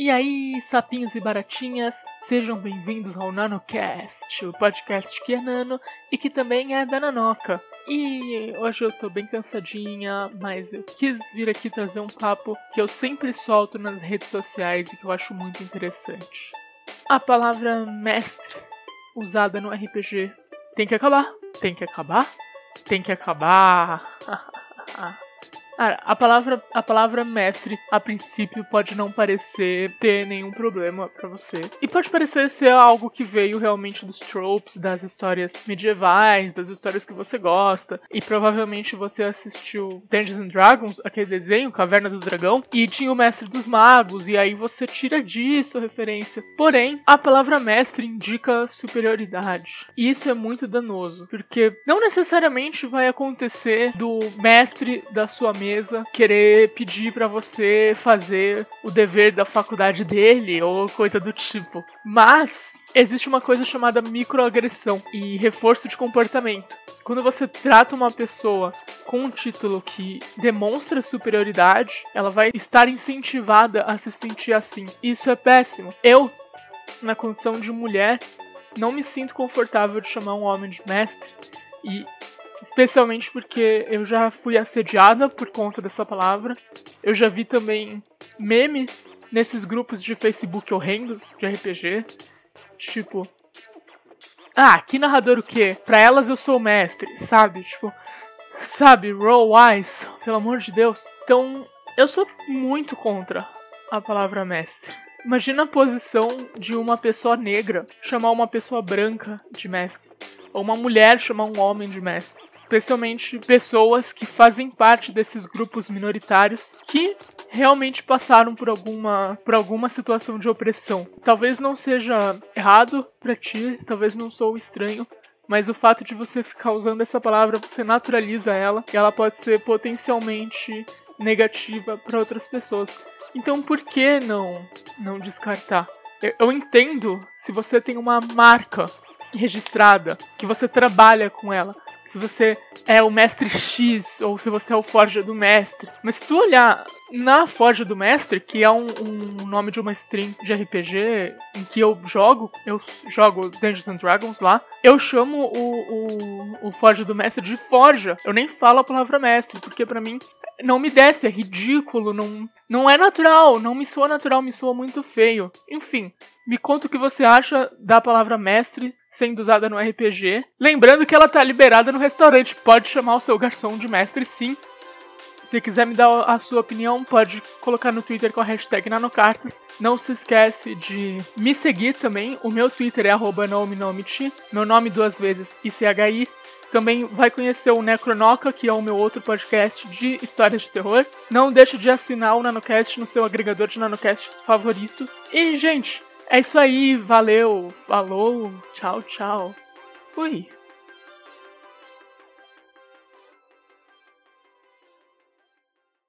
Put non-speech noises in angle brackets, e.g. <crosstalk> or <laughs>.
E aí, sapinhos e baratinhas, sejam bem-vindos ao NanoCast, o podcast que é nano e que também é da Nanoca. E hoje eu tô bem cansadinha, mas eu quis vir aqui trazer um papo que eu sempre solto nas redes sociais e que eu acho muito interessante. A palavra mestre, usada no RPG, tem que acabar. Tem que acabar? Tem que acabar. <laughs> a palavra, a palavra mestre, a princípio, pode não parecer ter nenhum problema para você. E pode parecer ser algo que veio realmente dos tropes, das histórias medievais, das histórias que você gosta. E provavelmente você assistiu Dungeons and Dragons, aquele desenho, Caverna do Dragão, e tinha o Mestre dos Magos, e aí você tira disso a referência. Porém, a palavra mestre indica superioridade. E isso é muito danoso, porque não necessariamente vai acontecer do mestre da sua mesa mesa querer pedir para você fazer o dever da faculdade dele ou coisa do tipo. Mas existe uma coisa chamada microagressão e reforço de comportamento. Quando você trata uma pessoa com um título que demonstra superioridade, ela vai estar incentivada a se sentir assim. Isso é péssimo. Eu, na condição de mulher, não me sinto confortável de chamar um homem de mestre. E Especialmente porque eu já fui assediada por conta dessa palavra. Eu já vi também meme nesses grupos de Facebook horrendos de RPG. Tipo. Ah, que narrador o quê? Pra elas eu sou o mestre, sabe? Tipo. Sabe, roll wise, pelo amor de Deus. Então, eu sou muito contra a palavra mestre. Imagina a posição de uma pessoa negra chamar uma pessoa branca de mestre uma mulher chamar um homem de mestre. Especialmente pessoas que fazem parte desses grupos minoritários que realmente passaram por alguma, por alguma situação de opressão. Talvez não seja errado para ti, talvez não sou estranho, mas o fato de você ficar usando essa palavra, você naturaliza ela e ela pode ser potencialmente negativa para outras pessoas. Então por que não não descartar? Eu entendo se você tem uma marca registrada, que você trabalha com ela. Se você é o mestre X ou se você é o Forja do Mestre. Mas se tu olhar na Forja do Mestre, que é um, um nome de uma stream de RPG em que eu jogo, eu jogo Dungeons and Dragons lá, eu chamo o, o, o Forja do Mestre de Forja. Eu nem falo a palavra mestre, porque para mim não me desce, é ridículo, não, não é natural, não me soa natural, me soa muito feio. Enfim, me conta o que você acha da palavra mestre sendo usada no RPG. Lembrando que ela tá liberada no restaurante, pode chamar o seu garçom de mestre sim. Se quiser me dar a sua opinião, pode colocar no Twitter com a hashtag Nanocartas. Não se esquece de me seguir também. O meu Twitter é arroba Meu nome duas vezes ICHI. Também vai conhecer o Necronoca, que é o meu outro podcast de histórias de terror. Não deixe de assinar o Nanocast no seu agregador de Nanocasts favorito. E, gente, é isso aí, valeu, falou, tchau, tchau. Fui.